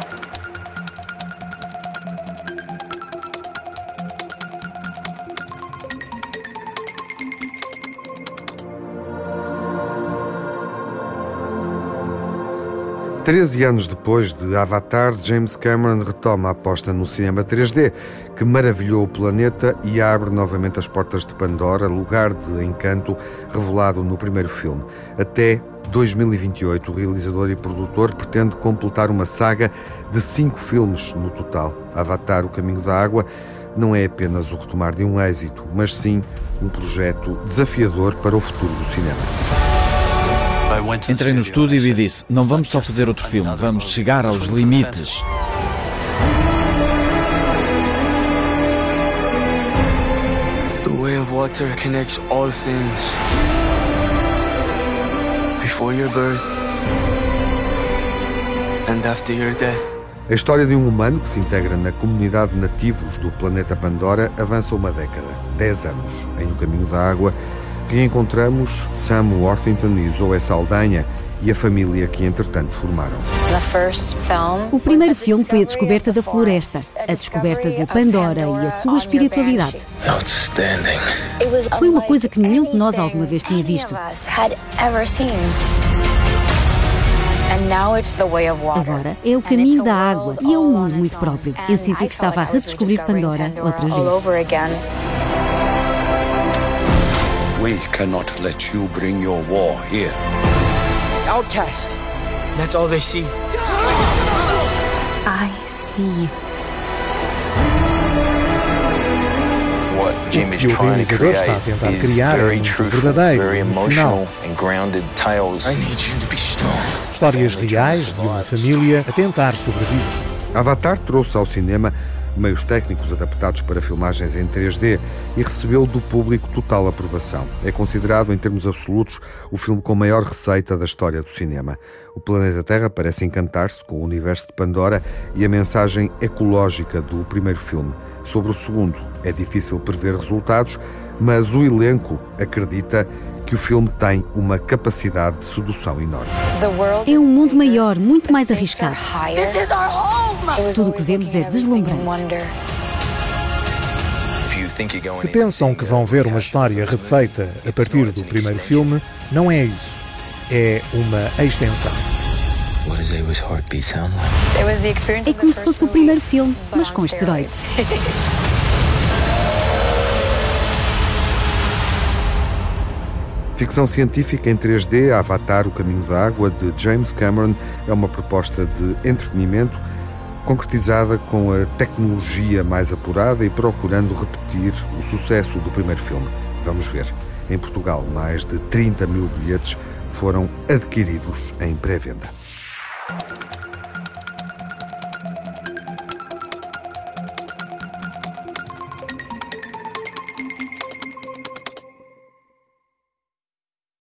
Thank you. Treze anos depois de Avatar, James Cameron retoma a aposta no cinema 3D, que maravilhou o planeta e abre novamente as portas de Pandora, lugar de encanto revelado no primeiro filme. Até 2028, o realizador e produtor pretende completar uma saga de cinco filmes no total. Avatar, o Caminho da Água, não é apenas o retomar de um êxito, mas sim um projeto desafiador para o futuro do cinema. Entrei no estúdio e disse: Não vamos só fazer outro filme, vamos chegar aos limites. The way of water connects all things. Before your birth and after your death. A história de um humano que se integra na comunidade nativos do planeta Pandora avança uma década, 10 anos, em O Caminho da Água, reencontramos Sam Worthington e Zoe Saldanha e a família que entretanto formaram. O primeiro filme foi a descoberta da floresta, a descoberta de Pandora e a sua espiritualidade. Foi uma coisa que nenhum de nós alguma vez tinha visto. Agora é o caminho da água e é um mundo muito próprio. Eu senti que estava a redescobrir Pandora outra vez. We cannot let you bring your war here. Outcast. That's all they see. I see is trying to create está a tentar criar é um verdadeiro, emotional and grounded tales. I need you to be strong. Histórias reais de uma família a tentar sobreviver. Avatar trouxe ao cinema meios técnicos adaptados para filmagens em 3D e recebeu do público total aprovação. É considerado, em termos absolutos, o filme com maior receita da história do cinema. O planeta Terra parece encantar-se com o universo de Pandora e a mensagem ecológica do primeiro filme. Sobre o segundo, é difícil prever resultados, mas o elenco acredita que o filme tem uma capacidade de sedução enorme. É um mundo maior, muito mais arriscado. Tudo o que vemos é deslumbrante. Se pensam que vão ver uma história refeita a partir do primeiro filme, não é isso. É uma extensão. É como se fosse o primeiro filme, mas com esteroides. Ficção científica em 3D, Avatar, O Caminho da Água, de James Cameron, é uma proposta de entretenimento concretizada com a tecnologia mais apurada e procurando repetir o sucesso do primeiro filme. Vamos ver. Em Portugal, mais de 30 mil bilhetes foram adquiridos em pré-venda. you